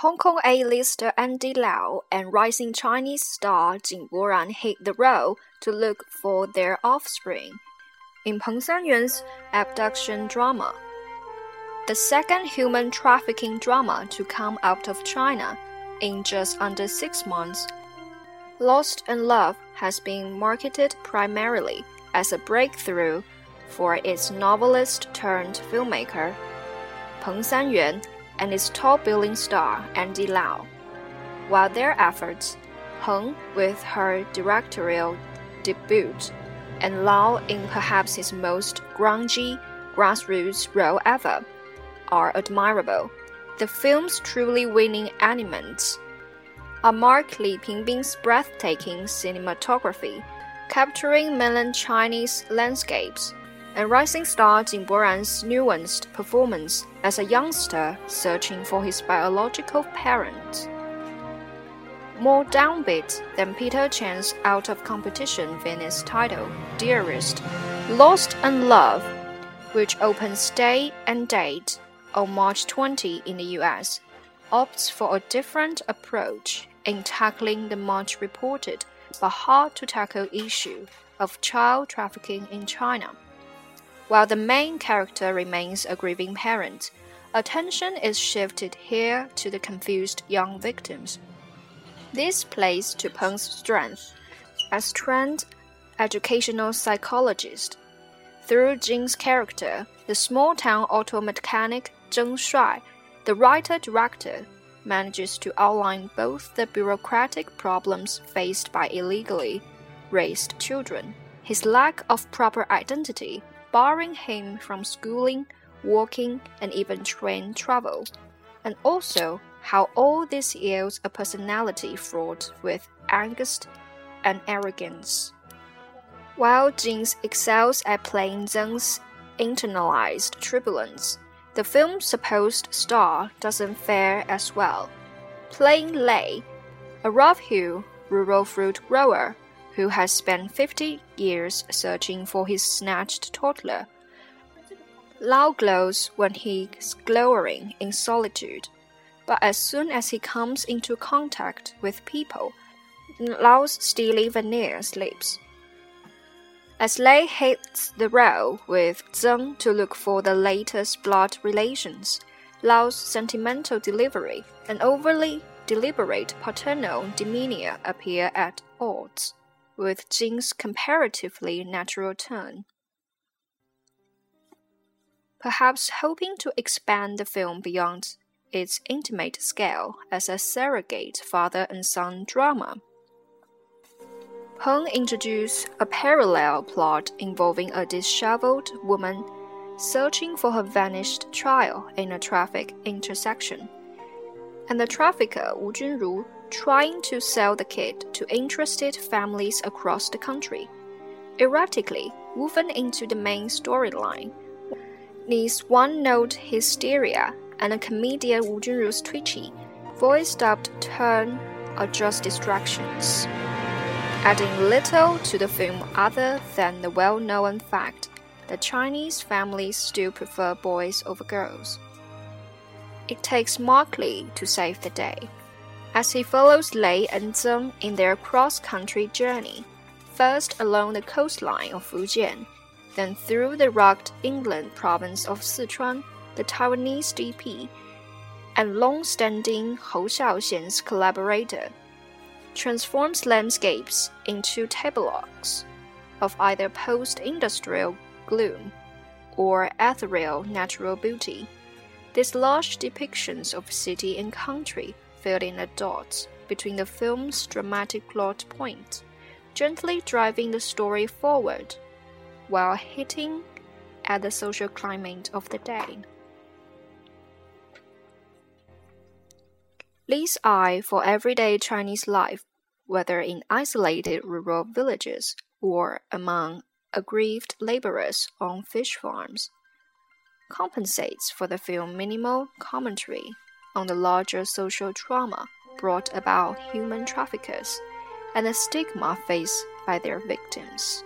Hong Kong A-lister Andy Lau and rising Chinese star Jing Boran hit the road to look for their offspring in Peng Sanyuan's abduction drama. The second human trafficking drama to come out of China in just under six months. Lost and Love has been marketed primarily as a breakthrough for its novelist turned filmmaker, Peng Sanyuan and its top billing star Andy Lau. While their efforts, Peng with her directorial debut, and Lau in perhaps his most grungy grassroots role ever, are admirable. The film's truly winning elements are Mark Lee Pingbing's breathtaking cinematography, capturing mainland Chinese landscapes and rising star Jing Boran's nuanced performance as a youngster searching for his biological parent. More downbeat than Peter Chan's out of competition Venice title, Dearest, Lost and Love, which opens day and date on March 20 in the US, opts for a different approach in tackling the much reported but hard to tackle issue of child trafficking in China. While the main character remains a grieving parent, attention is shifted here to the confused young victims. This plays to Peng's strength as trained educational psychologist. Through Jing's character, the small town auto mechanic Zheng Shuai, the writer director manages to outline both the bureaucratic problems faced by illegally raised children, his lack of proper identity, barring him from schooling, working, and even train travel, and also how all this yields a personality fraught with angst and arrogance. While Jing excels at playing Zheng's internalized turbulence, the film's supposed star doesn't fare as well. Playing Lei, a rough-hew rural fruit grower who has spent 50 years searching for his snatched toddler. Lau glows when he's glowering in solitude, but as soon as he comes into contact with people, Lau's steely veneer slips. As Lei hits the road with Zheng to look for the latest blood relations, Lau's sentimental delivery and overly deliberate paternal demeanor appear at odds with Jing's comparatively natural turn. Perhaps hoping to expand the film beyond its intimate scale as a surrogate father and son drama. Peng introduced a parallel plot involving a disheveled woman searching for her vanished child in a traffic intersection, and the trafficker Wu Junru trying to sell the kid to interested families across the country. Erratically woven into the main storyline, Ni's one-note hysteria and a comedian Wu Junru's twitchy, voiced-up turn are just distractions, adding little to the film other than the well-known fact that Chinese families still prefer boys over girls. It takes Mark Lee to save the day as he follows Lei and Zheng in their cross-country journey, first along the coastline of Fujian, then through the rugged inland province of Sichuan, the Taiwanese DP, and long-standing Hou Hsiao-hsien's collaborator, transforms landscapes into tableaux of either post-industrial gloom or ethereal natural beauty. These large depictions of city and country fill in the dots between the film's dramatic plot point, gently driving the story forward while hitting at the social climate of the day. Lee's eye for everyday Chinese life, whether in isolated rural villages or among aggrieved laborers on fish farms, compensates for the film's minimal commentary on the larger social trauma brought about human traffickers and the stigma faced by their victims.